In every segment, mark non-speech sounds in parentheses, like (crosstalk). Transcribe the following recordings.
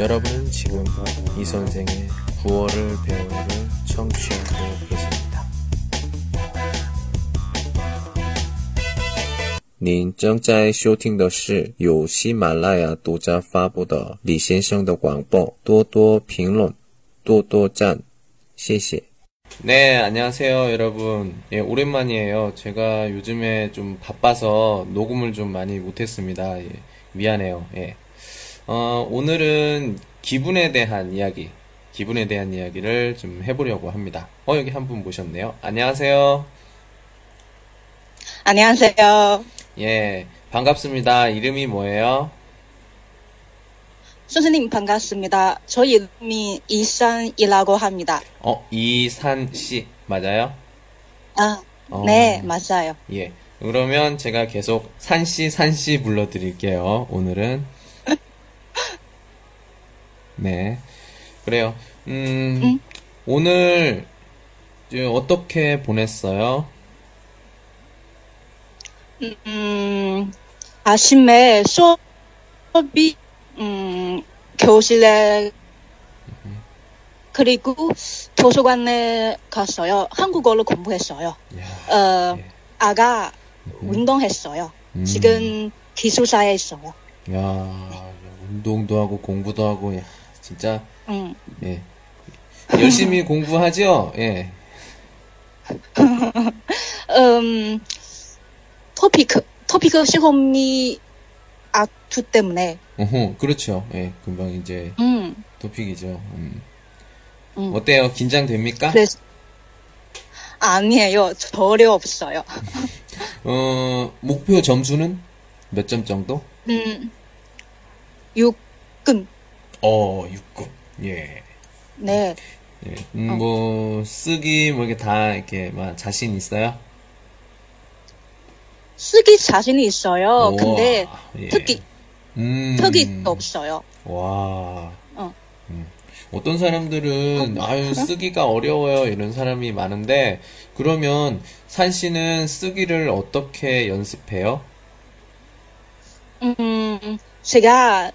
여러분은 지금 이 선생의 구월을 배우를 청취하고 계십니다. 您正在收听的是由喜马拉雅独家发布的李先生的广播，多多评论，多多赞，谢谢。 네, 안녕하세요, 여러분. 예, 오랜만이에요. 제가 요즘에 좀 바빠서 녹음을 좀 많이 못했습니다. 예, 미안해요. 예. 어, 오늘은 기분에 대한 이야기, 기분에 대한 이야기를 좀 해보려고 합니다. 어, 여기 한 분 모셨네요. 안녕하세요. 안녕하세요. 예, 반갑습니다. 이름이 뭐예요? 선생님 반갑습니다. 저 이름이 이산이라고 합니다. 어, 이산 씨, 맞아요? 아, 어. 네, 맞아요. 예. 그러면 제가 계속 산씨, 산씨 불러드릴게요, 오늘은. 네. 그래요. 음, 응? 오늘, 어떻게 보냈어요? 음, 아침에 수업이, 음, 교실에, 그리고 도서관에 갔어요. 한국어를 공부했어요. 야, 어, 예. 아가 운동했어요. 음. 지금 기숙사에 있어요. 야, 운동도 하고 공부도 하고, 야, 진짜, 음, 예. 열심히 (laughs) 공부하죠? 예. (laughs) 음, 토픽, 토픽 시험이 악투 때문에, 어허, 그렇죠. 예, 금방 이제 음, 토픽이죠. 음. 음. 어때요? 긴장됩니까? 그래서, 아니에요. 전혀 없어요. (laughs) 어, 목표 점수는 몇 점 정도? 음, 6금, 어, 6급. 예. 네. 예. 음, 뭐, 쓰기, 뭐, 이렇게 다, 이렇게, 막, 자신 있어요? 쓰기 자신이 있어요. 우와, 근데 예. 특기, 음. 특기 없어요. 와. 어. 음. 어떤 사람들은, 아유, 쓰기가 어려워요. 이런 사람이 많은데, 그러면, 산 씨는 쓰기를 어떻게 연습해요? 음, 제가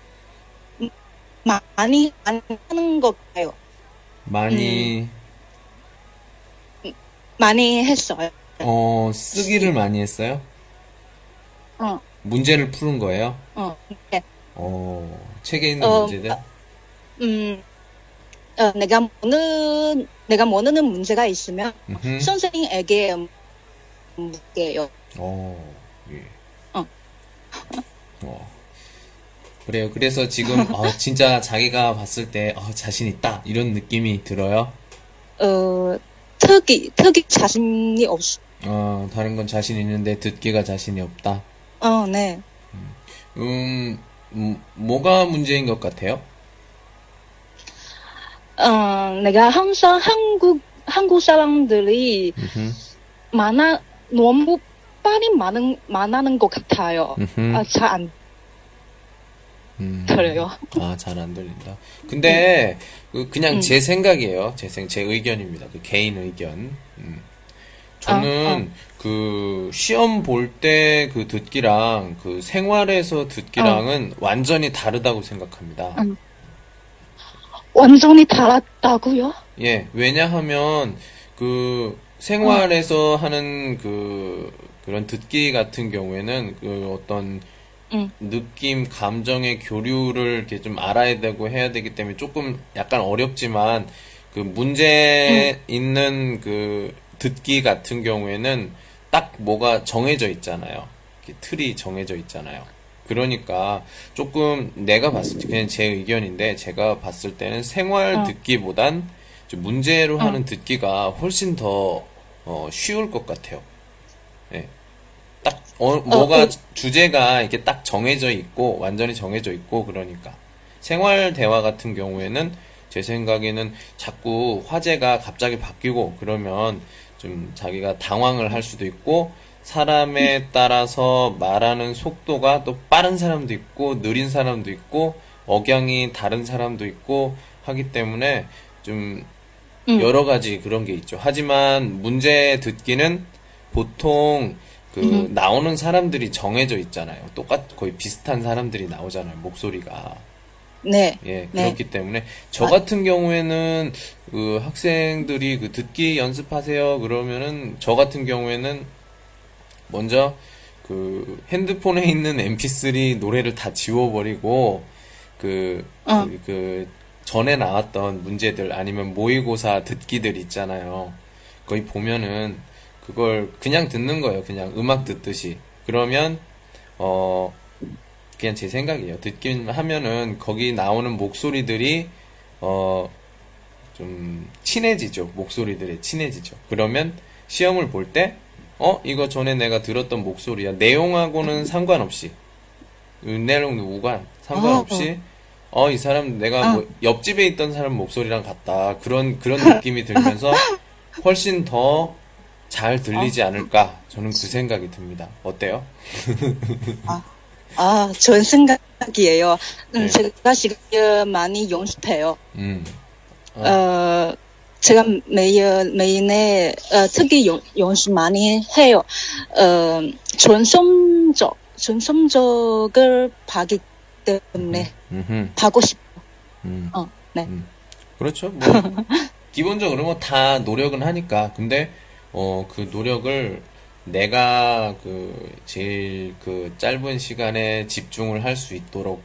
많이, 하는 것 같아요. 많이, 많이 했어요. 어, 쓰기를 많이 했어요? 어, 문제를 푸는 거예요? 어, 네. 어, 책에 있는 어, 문제들? 음, 어, 내가 모르는, 내가 모르는 문제가 있으면 음흠. 선생님에게 묻게요. 어, 예. 어. 어. 그래요. 그래서 지금, (laughs) 어, 진짜 자기가 봤을 때, 어, 자신 있다. 이런 느낌이 들어요? 어, 특기, 특기 자신이 없, 어, 다른 건 자신 있는데 듣기가 자신이 없다. 어, 네. 음, 음, 뭐가 문제인 것 같아요? 어, 내가 항상 한국, 한국 사람들이 음흠, 많아, 너무 빨리 많은, 많아는 것 같아요. 아, 잘안 음. 들려요. 아, 잘 안 들린다. 근데, 그, 그냥 음. 제 생각이에요. 제 생, 제 의견입니다. 그 개인 의견. 음. 저는, 그, 시험 볼 때 그 듣기랑, 그 생활에서 듣기랑은 완전히 다르다고 생각합니다. 음. 완전히 달았다고요? 예, 왜냐하면, 그, 생활에서 하는 그, 그런 듣기 같은 경우에는, 그 어떤, 응. 느낌, 감정의 교류를 이렇게 좀 알아야 되고 해야 되기 때문에 조금 약간 어렵지만 그 문제 있는 그 듣기 같은 경우에는 딱 뭐가 정해져 있잖아요. 이렇게 틀이 정해져 있잖아요. 그러니까 조금 내가 봤을 때 그냥 제 의견인데 제가 봤을 때는 생활 어. 듣기보단 좀 문제로 하는 듣기가 훨씬 더 어, 쉬울 것 같아요. 예. 딱 어, 뭐가 어. 주제가 이렇게 딱 정해져 있고 완전히 정해져 있고 그러니까 생활 대화 같은 경우에는 제 생각에는 자꾸 화제가 갑자기 바뀌고 그러면 좀 자기가 당황을 할 수도 있고 사람에 따라서 말하는 속도가 또 빠른 사람도 있고 느린 사람도 있고 억양이 다른 사람도 있고 하기 때문에 좀 음. 여러 가지 그런 게 있죠. 하지만 문제 듣기는 보통 그 음. 나오는 사람들이 정해져 있잖아요. 똑같 거의 비슷한 사람들이 나오잖아요. 목소리가. 네. 예, 네. 그렇기 때문에 저 같은 경우에는 그 학생들이 그 듣기 연습하세요 그러면은 저 같은 경우에는 먼저 그 핸드폰에 있는 mp3 노래를 다 지워버리고 그, 어. 그, 그 전에 나왔던 문제들 아니면 모의고사 듣기들 있잖아요. 거기 보면은 그걸 그냥 듣는 거예요. 그냥 음악 듣듯이. 그러면 어 그냥 제 생각이에요. 듣긴 하면은 거기 나오는 목소리들이 어 좀 친해지죠. 목소리들이 친해지죠. 그러면 시험을 볼 때 어 이거 전에 내가 들었던 목소리야. 내용하고는 상관없이 내용 무관 상관없이 어 이 사람 내가 뭐 옆집에 있던 사람 목소리랑 같다. 그런 그런 느낌이 들면서 훨씬 더 잘 들리지 않을까? 저는 그 생각이 듭니다. 어때요? 아, 좋은 생각이에요. 음, 네. 제가 지금 많이 연습해요. 음. 어. 어, 제가 매일, 매일에, 어, 특히 연, 연습 많이 해요. 어, 전성적, 전성적을 봐기 때문에, 음흠. 하고 싶어. 음. 어, 네. 그렇죠. 뭐 (laughs) 기본적으로 뭐 다 노력은 하니까. 근데 어 그 노력을 내가 그 제일 그 짧은 시간에 집중을 할 수 있도록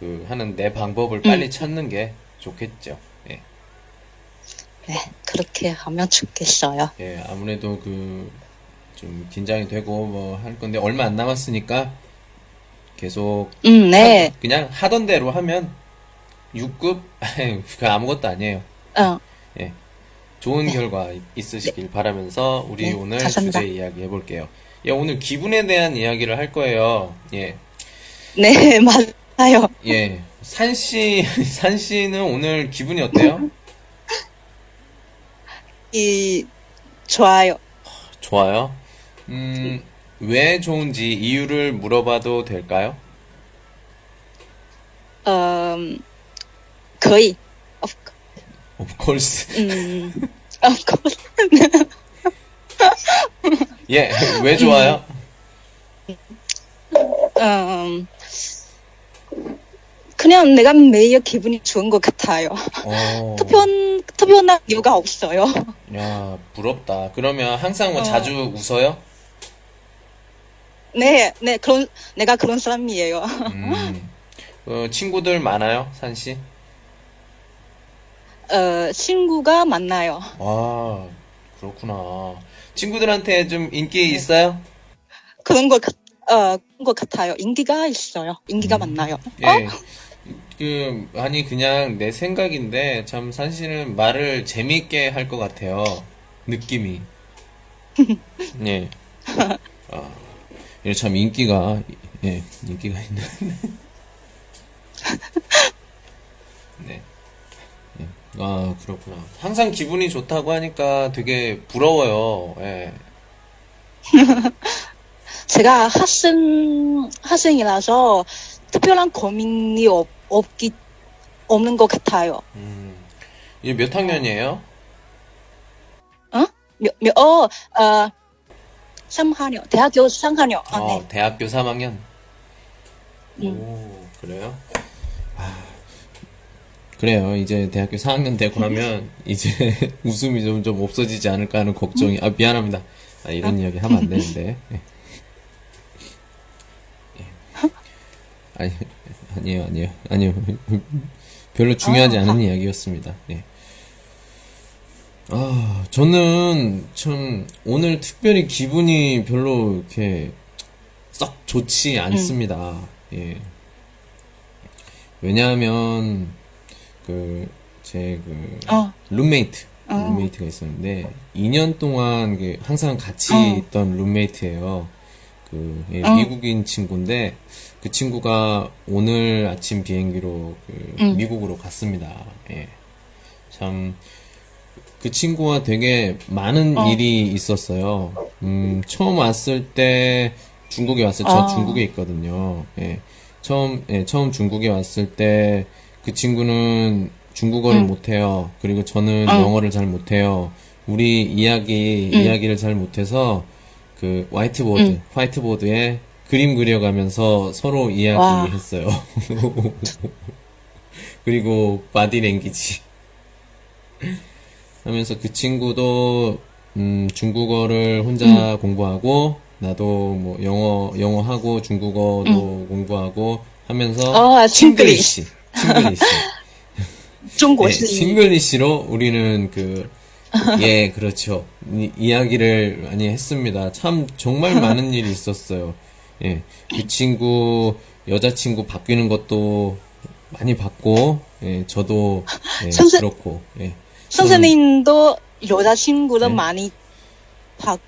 그 하는 내 방법을 빨리 찾는 게 좋겠죠. 예. 네, 그렇게 하면 좋겠어요. 예, 아무래도 그 좀 긴장이 되고 뭐 할 건데 얼마 안 남았으니까 계속 음, 네. 그냥 하던 대로 하면 6급 (laughs) 그 아무것도 아니에요. 어, 예. 좋은 결과 있으시길 바라면서 우리 네, 오늘 감사합니다. 주제 이야기 해볼게요. 예, 오늘 기분에 대한 이야기를 할 거예요. 예. 네, (laughs) 맞아요. 예. 산 씨, (laughs) 산 씨는 오늘 기분이 어때요? 이, 좋아요. 좋아요. 음, 왜 좋은지 이유를 물어봐도 될까요? 음, 거의, of, course. 음, of course. 예, 왜 좋아요? 음, 그냥 내가 매일 기분이 좋은 것 같아요. 어, 특별, 특별한 이유가 없어요. 야, 부럽다. 그러면 항상 뭐 어. 자주 웃어요? 네, 네, 그런, 내가 그런 사람이에요. 음, 어, 친구들 많아요, 산 씨? 어, 친구가 많나요? 아, 그렇구나. 친구들한테 좀 인기 있어요? 그런 것, 같, 어, 그런 것 같아요. 인기가 있어요. 인기가 많나요? 예. 그, 아니, 그냥 내 생각인데, 참, 산씨는 말을 재미있게 할 것 같아요. 느낌이. (laughs) 예. 아, 예, 참, 인기가, 예, 인기가 있는. (laughs) 네. 예. 아, 그렇구나. 항상 기분이 좋다고 하니까 되게 부러워요. 예. (laughs) 제가 학생, 학생이라서 특별한 고민이 없, 없기, 없는 것 같아요. 음. 이게 몇 학년이에요? 어? 몇, 몇, 어, 어, 3학년, 대학교 3학년. 아, 어, 네. 대학교 3학년? 음. 오, 그래요? 아, 그래요. 이제 대학교 4학년 되고 나면 (laughs) 이제 (laughs) 웃음이 좀, 좀 없어지지 않을까 하는 걱정이, 아, 미안합니다. 아, 이런 이야기 하면 안 되는데. (laughs) 예. 예. 아니, 아니에요, 아니에요, 아니요. 별로 중요하지 않은 이야기였습니다. 예. 아, 저는 참 오늘 특별히 기분이 별로 이렇게 썩 좋지 않습니다. 예. 왜냐하면 그 제그 어, 룸메이트 어. 룸메이트가 있었는데 2년 동안 그 항상 같이 어. 있던 룸메이트예요. 그 예, 어. 미국인 친구인데 그 친구가 오늘 아침 비행기로 그 음. 미국으로 갔습니다. 예. 참 그 친구와 되게 많은 어. 일이 있었어요. 음, 처음 왔을 때 중국에 왔을 때, 저 어. 중국에 있거든요. 예. 처음, 예, 처음 중국에 왔을 때 그 친구는 중국어를 응. 못해요. 그리고 저는 어. 영어를 잘 못해요. 우리 이야기, 응. 이야기를 잘 못해서 그 화이트보드, 응. 화이트보드에 그림 그려가면서 서로 와. 이야기했어요. (laughs) 그리고 바디 랭귀지 하면서 그 친구도 음, 중국어를 혼자 공부하고 나도 뭐 영어 영어 하고 중국어도 공부하고 하면서 어, Chinglish Chinglish. 중국식. 네, 싱글리시로 우리는 그, 예, 그렇죠. 이, 야기를 많이 했습니다. 참, 정말 많은 일이 있었어요. 예. 그 친구, 여자친구 바뀌는 것도 많이 봤고, 예, 저도, 예, 선생, 그렇고, 예. 선생님도 여자친구를 네. 많이 봤,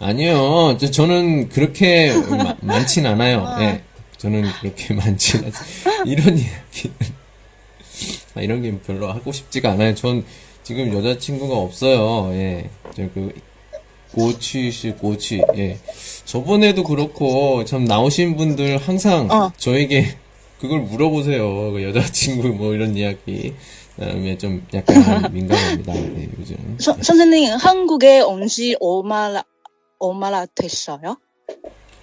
아니요. 저, 는 그렇게 마, 많진 않아요. 아. 예. 저는 그렇게 (laughs) 많진 않 이런 이야기는, 아, 이런 게 별로 하고 싶지가 않아요. 전 지금 여자친구가 없어요. 예, 저그 고취시 고취. 예, 저번에도 그렇고 참 나오신 분들 항상 어. 저에게 그걸 물어보세요. 그 여자친구 뭐 이런 이야기. 그다음에 좀 약간 (laughs) 민감합니다. 예, 요즘. 선, 선생님 한국에 온지 얼마나 얼마나 됐어요?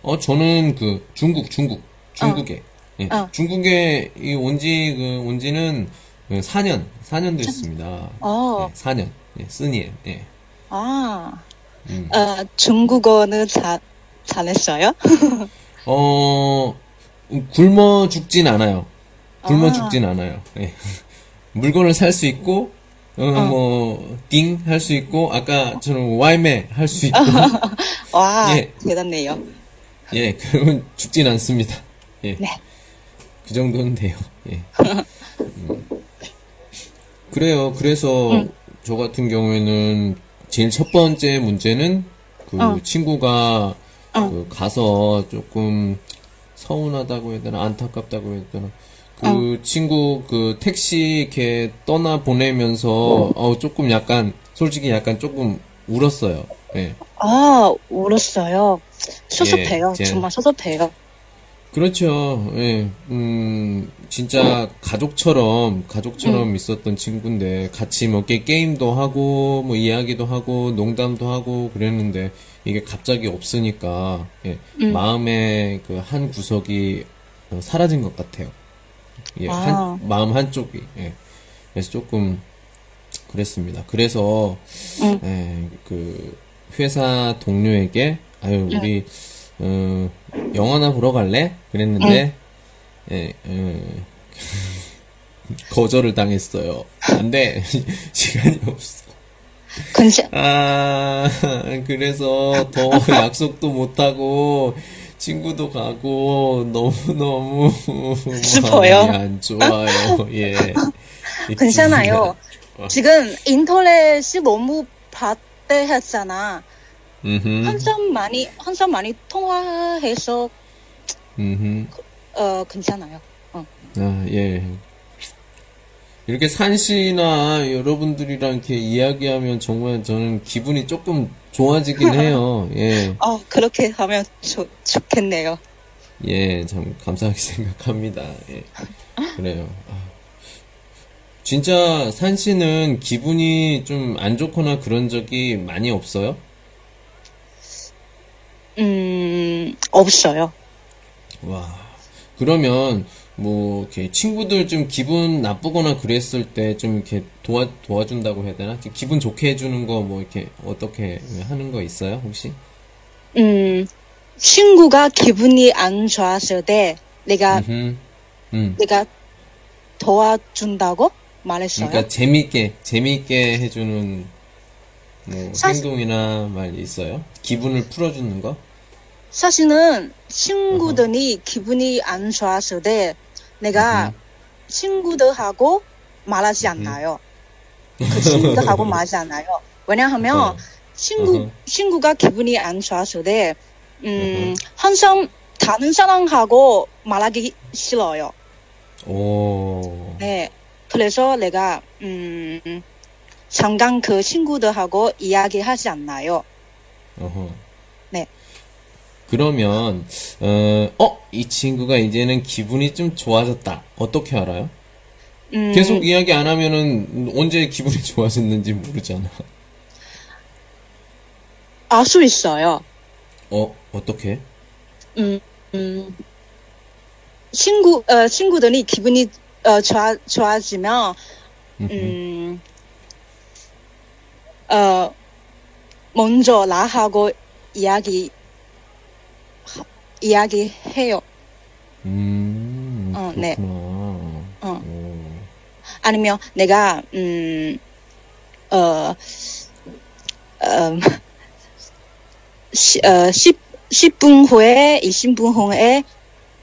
어, 저는 그 중국, 중국, 중국에. 예, 어. 중국에 이 온지, 그, 온지는 그 4년, 4년 됐습니다. 어, 예, 4년. 예, 쓰니에. 예. 아, 음. 어, 중국어는 잘 잘했어요? (laughs) 어, 굶어 죽진 않아요. 굶어 아. 죽진 않아요. 예. (laughs) 물건을 살 수 있고, 어, 뭐, 띵 할 수 있고, 아까 저는 와이메 할 수 있고, (laughs) 와, 예. 대단해요. 예, 그건 죽진 않습니다. 예. 네. 그 정도는 돼요. 예. 음. 그래요. 그래서 저 같은 경우에는 제일 첫 번째 문제는 그 어. 친구가 어. 그 가서 조금 서운하다고 해야 되나 안타깝다고 해야 되나 그 친구 그 택시 이렇게 떠나 보내면서 어 조금 약간 솔직히 약간 조금 울었어요. 예. 아, 울었어요. 섭섭해요. 예, 제- 정말 섭섭해요. 그렇죠. 예. 음, 진짜 가족처럼, 가족처럼 있었던 친구인데, 같이 뭐, 게, 게임도 하고, 뭐, 이야기도 하고, 농담도 하고, 그랬는데, 이게 갑자기 없으니까, 예. 마음의 그 한 구석이 어, 사라진 것 같아요. 예. 아. 한, 마음 한쪽이, 예. 그래서 조금, 그랬습니다. 그래서, 음. 예, 그, 회사 동료에게, 아유, 우리, 어, 영화나 보러 갈래? 그랬는데, 예, 어, (laughs) 거절을 당했어요. 안 돼. (laughs) 시간이 없어. 괜찮, 아, 그래서 더 (laughs) 약속도 못하고, 친구도 가고, 너무너무. 마음이 안 좋아요. 예. 이 괜찮아요. 지금 인터넷이 너무 발달했잖아. 음흠, 항상 많이, 항상 많이 통화해서, 음흠. 어, 괜찮아요. 어. 아, 예. 이렇게 산 씨나 여러분들이랑 이렇게 이야기하면 정말 저는 기분이 조금 좋아지긴 (laughs) 해요. 예. 어, 그렇게 하면 좋, 좋겠네요. 예, 참 감사하게 (laughs) 생각합니다. 예. 그래요. 아. 진짜 산 씨는 기분이 좀 안 좋거나 그런 적이 많이 없어요? 음, 없어요. 와. 그러면 뭐 이렇게 친구들 좀 기분 나쁘거나 그랬을 때 좀 이렇게 도와 도와준다고 해야 되나? 좀 기분 좋게 해주는 거 뭐 이렇게 어떻게 하는 거 있어요 혹시? 음, 친구가 기분이 안 좋았을 때 내가, 음, 음. 내가 도와준다고 말했어요. 그러니까 재미있게 재미있게 해주는 뭐 사실- 행동이나 말 있어요? 기분을 풀어주는 거? 사실은 친구들이 기분이 안 좋았을 때 내가 친구들하고 말하지 않나요. 그 친구들하고 (laughs) 말하지 않아요. 왜냐하면 어. 친구. 친구가 기분이 안 좋았을 때 음. 항상 다른 사람하고 말하기 싫어요. 오. 네. 그래서 내가 음, 잠깐 그 친구들하고 이야기하지 않나요. 어허. 네. 그러면 어, 어, 이 친구가 이제는 기분이 좀 좋아졌다. 어떻게 알아요? 음, 계속 이야기 안 하면은 언제 기분이 좋아졌는지 모르잖아. 알 수 있어요. 어, 어떻게? 음, 음, 친구, 어, 친구들이 기분이 어, 좋아, 좋아지면. 음, 어, 먼저 나하고 이야기, 하- 이야기해요. 음, 어, 네. 그렇구나. 어. 오. 아니면 내가, 음, 어, 음, (laughs) 시, 어, 10, 10분 후에, 20분 후에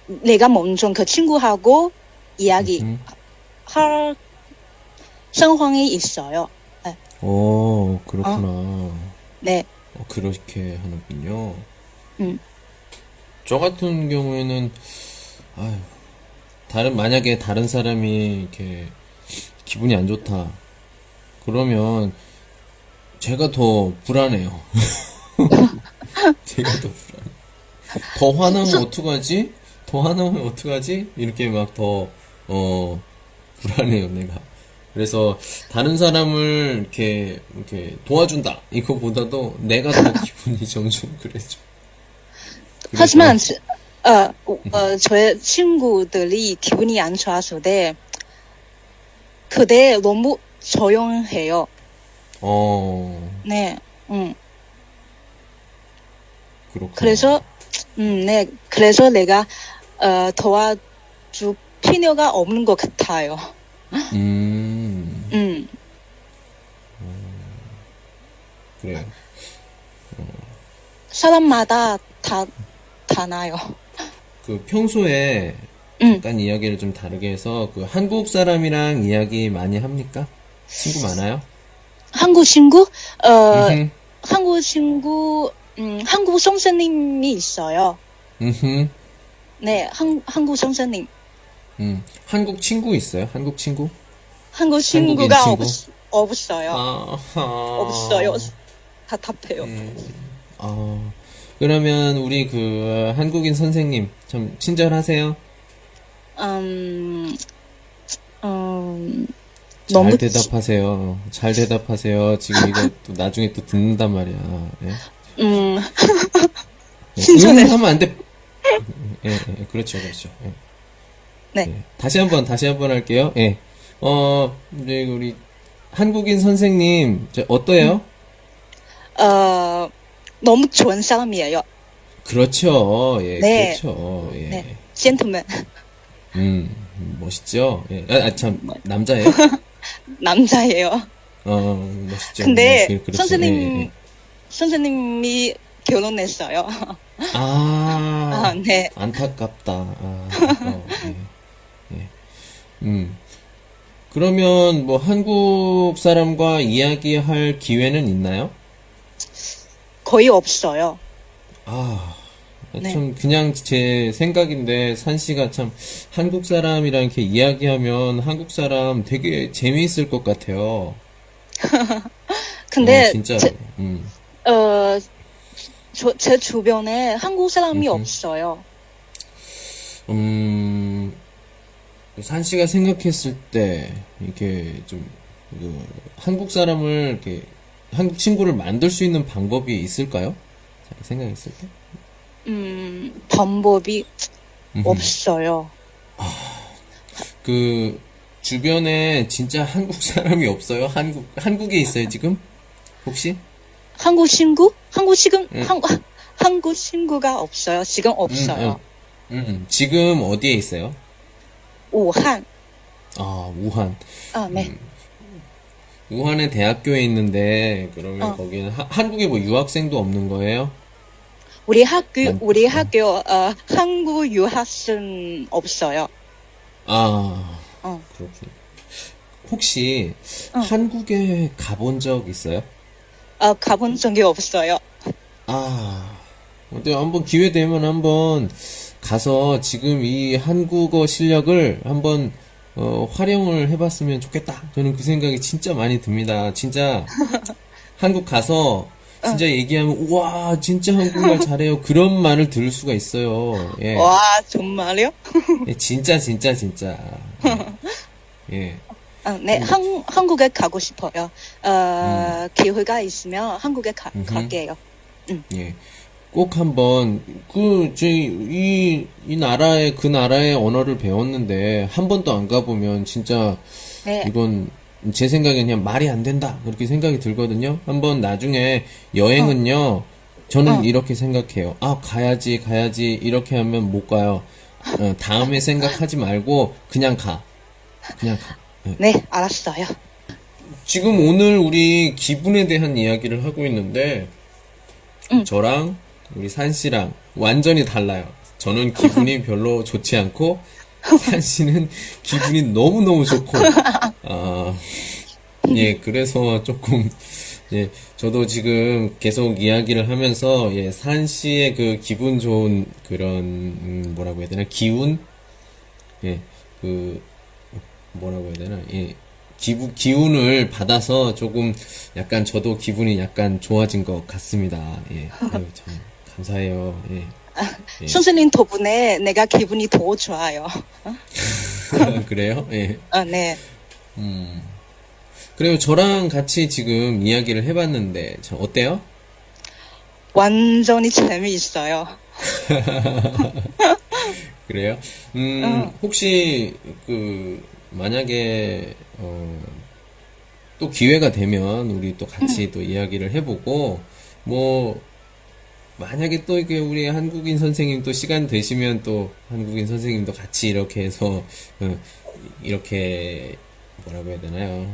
내가 먼저 그 친구하고 이야기 음. 할 상황이 있어요. 오, 그렇구나. 네. 어, 그렇게 하는군요. 음. 저 같은 경우에는, 아유, 다른, 만약에 다른 사람이 이렇게 기분이 안 좋다. 그러면 제가 더 불안해요. (laughs) 제가 더 불안해. 더 화나면 어떡하지? 더 화나면 어떡하지? 이렇게 막 더, 어, 불안해요, 내가. 그래서 다른 사람을 이렇게, 이렇게 도와준다. 이거보다도 내가 더 (laughs) 기분이 점점 그래져. 하지만, 지- 어, 어, 저의 친구들이 기분이 안 좋았을 때, 그때 너무 조용해요. 어, 네, 음. 그렇구나. 그래서, 음, 네, 그래서 내가, 어, 도와줄 필요가 없는 것 같아요. 음, 음, 그래요. 사람마다 다, 다 나요. 그 평소에 음, 약간 이야기를 좀 다르게 해서 그 한국 사람이랑 이야기 많이 합니까? 친구 많아요? 한국 친구, 어, 음흠, 한국 친구, 음, 한국 선생님이 있어요. 음흠, 네, 한, 한국 선생님. 음. 한국 친구 있어요? 한국 친구? 한국 친구가 친구? 없, 없어요. 아하. 없어요. (laughs) 답답해요. 음, 아, 그러면 우리 그 한국인 선생님 좀 친절하세요? 음, 음, 잘 너무 대답하세요. 잘 대답하세요. 지금 이거 또 나중에 또 듣는단 말이야. 예? 음, 예, (laughs) 친절해. 응 하면 안 돼. 예, 예, 그렇죠, 그렇죠. 예. 네. 예. 다시 한번, 다시 한번 할게요. 예. 어, 이제 우리 한국인 선생님, 저 어떠해요? 어, 너무 좋은 사람이에요. 그렇죠. 예, 네. 그렇죠. 예. 네, 젠틀맨. 음, 멋있죠? 예. 아, 아, 참, 남자예요? (laughs) 남자예요. 어, 멋있죠. 근데 예, 그렇죠. 선생님, 예, 예. 선생님이 결혼했어요. 아, (laughs) 아, 네. 안타깝다. 아. 예. 예. 음. 그러면 뭐 한국 사람과 이야기할 기회는 있나요? 거의 없어요. 아, 네. 참 그냥 제 생각인데 산 씨가 참 한국 사람이랑 이렇게 이야기하면 한국 사람 되게 재미있을 것 같아요. (laughs) 근데, 어, 진짜로. 제, 음. 어, 저, 제 주변에 한국 사람이 음흠. 없어요. 음, 산 씨가 생각했을 때, 이렇게 좀, 그, 한국 사람을, 이렇게, 한국 친구를 만들 수 있는 방법이 있을까요? 자, 생각했을 때? 음, 방법이 음흠. 없어요. 그, 주변에 진짜 한국 사람이 없어요? 한국, 한국에 있어요, 지금? 혹시? 한국 친구? 한국 지금, 응. 한, 한국 친구가 없어요. 지금 없어요. 음, 음, 음. 지금 어디에 있어요? 우한. 아, 우한. 아, 네. 음. 우한에 대학교에 있는데, 그러면 어. 거기는 하- 한국에 뭐 유학생도 없는 거예요? 우리 학교, 난- 우리 어. 학교, 어, 한국 유학생 없어요. 아, 어. 그렇군. 혹시 어. 한국에 가본 적 있어요? 어, 가본 적이 없어요. 아, 근데 한번 기회 되면 한번 가서 지금 이 한국어 실력을 한번 어, 활용을 해봤으면 좋겠다. 저는 그 생각이 진짜 많이 듭니다. 진짜 (laughs) 한국 가서 진짜 얘기하면 와 진짜 한국말 (laughs) 잘해요. 그런 말을 들을 수가 있어요. 예, 와, 정말요? (laughs) 예, 진짜 진짜 진짜. 예. 예. 아, 네, 한, 한국에 가고 싶어요. 어, 기회가 있으면 한국에 가, 음흠. 갈게요. 예. 꼭 한번 그이이 이 나라의 그 나라의 언어를 배웠는데 한 번도 안 가보면 진짜 네. 이건 제 생각엔 그냥 말이 안 된다 그렇게 생각이 들거든요. 한번 나중에 여행은요. 저는 어. 이렇게 생각해요. 아 가야지 가야지 이렇게 하면 못 가요. 어, 다음에 생각하지 말고 그냥 가. 그냥 가. 네. 네, 알았어요. 지금 오늘 우리 기분에 대한 이야기를 하고 있는데 응. 저랑 우리 산 씨랑 완전히 달라요. 저는 기분이 (laughs) 별로 좋지 않고 산 씨는 기분이 너무 너무 좋고 아, 예 그래서 조금 예 저도 지금 계속 이야기를 하면서 예 산 씨의 그 기분 좋은 그런 음, 뭐라고 해야 되나 기운 예그 뭐라고 해야 되나 예 기부, 기운을 받아서 조금 약간 저도 기분이 약간 좋아진 것 같습니다. 예. 아유, 참 감사해요. 예. 예. 선생님 덕분에 내가 기분이 더 좋아요. (laughs) 그래요? 예. 아, 네. 음. 그래요. 저랑 같이 지금 이야기를 해봤는데, 저 어때요? 완전히 재미있어요. (laughs) 그래요? 음, 응. 혹시, 그, 만약에, 어, 또 기회가 되면 우리 또 같이 또 이야기를 해보고, 뭐, 만약에 또 이게 우리 한국인 선생님 또 시간 되시면 또 한국인 선생님도 같이 이렇게 해서, 어, 이렇게, 뭐라고 해야 되나요?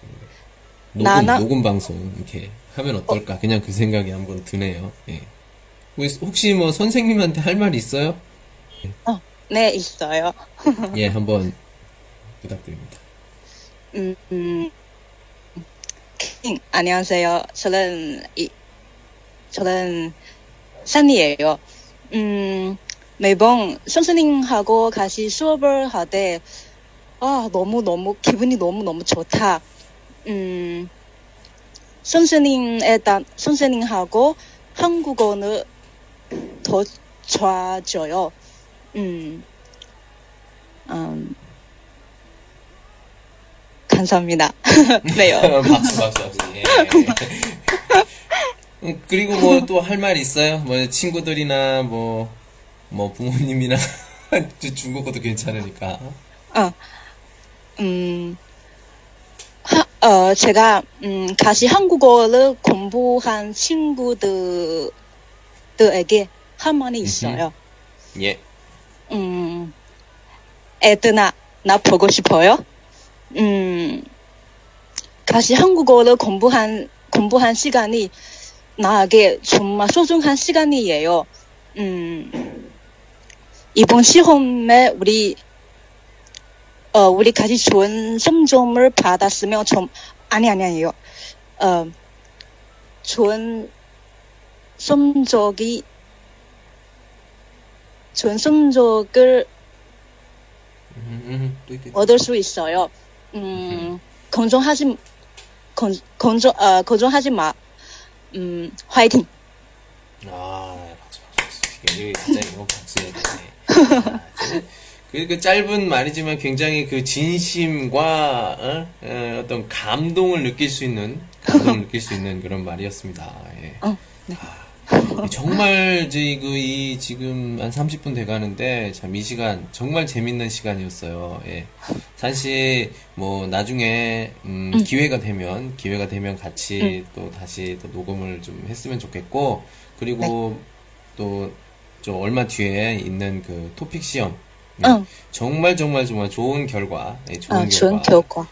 그 녹음, 나나- 녹음 방송 이렇게 하면 어떨까? 그냥 그 생각이 한번 드네요. 예. 혹시 뭐 선생님한테 할 말 있어요? 어, 네, 있어요. (laughs) 예, 한번 부탁드립니다. 음, 음, 킹, 안녕하세요. 저는, 이, 저는, 산이에요. 음, 매번 선생님하고 같이 수업을 하되, 아, 너무너무, 기분이 너무너무 좋다. 음, 선생님에 다, 선생님하고 한국어는 더 좋아져요. 음, 음, 감사합니다. 네요. 박수, 박수, 박수. 예. (laughs) 음, 그리고 뭐 또 할 말 있어요? 뭐 친구들이나 뭐, 뭐 부모님이나 (laughs) 중국어도 괜찮으니까. 어, 음, 하, 어, 제가, 음, 다시 한국어를 공부한 친구들에게 한 말이 있어요. 예. 음, 애들아, 나 보고 싶어요? 음, 다시 한국어를 공부한, 공부한 시간이 나에게 정말 소중한 시간이에요. 음, 이번 시험에 우리, 어, 우리 같이 좋은 성적을 받았으면 좀, 아니, 아니, 아니요. 어, 좋은 성적이, 좋은 성적을 음, 음. 얻을 수 있어요. 음, 걱정하지, 걱, 걱정, 어, 걱정하지 마. 음, 화이팅! 아, 박수, 박수, 박수. 여기 진짜 이거 박수해야 되네. 아, 그, 그 짧은 말이지만 굉장히 그 진심과 어? 어, 떤 감동을 느낄 수 있는 감동을 느낄 수 있는 그런 말이었습니다. 예. 어, 네. 아, (laughs) 정말 이제 그이 지금 한 30분 돼가는데 참 이 시간 정말 재밌는 시간이었어요. 예. 사실 뭐 나중에 음, 음. 기회가 되면 기회가 되면 같이 또 다시 또 녹음을 좀 했으면 좋겠고 그리고 또좀 얼마 뒤에 있는 그 토픽 시험 음, 응, 정말 정말 정말 좋은 결과 예, 좋은 아, 결과 좋은 결과.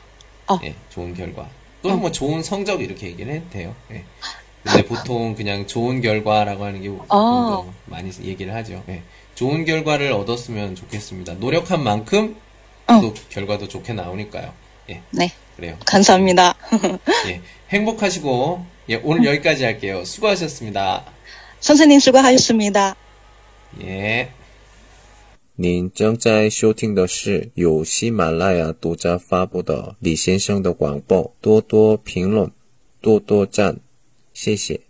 어, 예, 좋은 결과. 또는 뭐 좋은 성적 이렇게 얘기를 해도 돼요. 예. 근데 보통 그냥 좋은 결과라고 하는 게 아. 좀 더 많이 얘기를 하죠. 예. 좋은 결과를 얻었으면 좋겠습니다. 노력한 만큼 어. 또 결과도 좋게 나오니까요. 예, 네. 그래요. 감사합니다. 예, 행복하시고 예, 오늘 여기까지 할게요. 수고하셨습니다. 선생님 수고하셨습니다. 예.您正在收听的是由喜马拉雅独家发布的李先生的广播，多多评论，多多赞， 谢谢。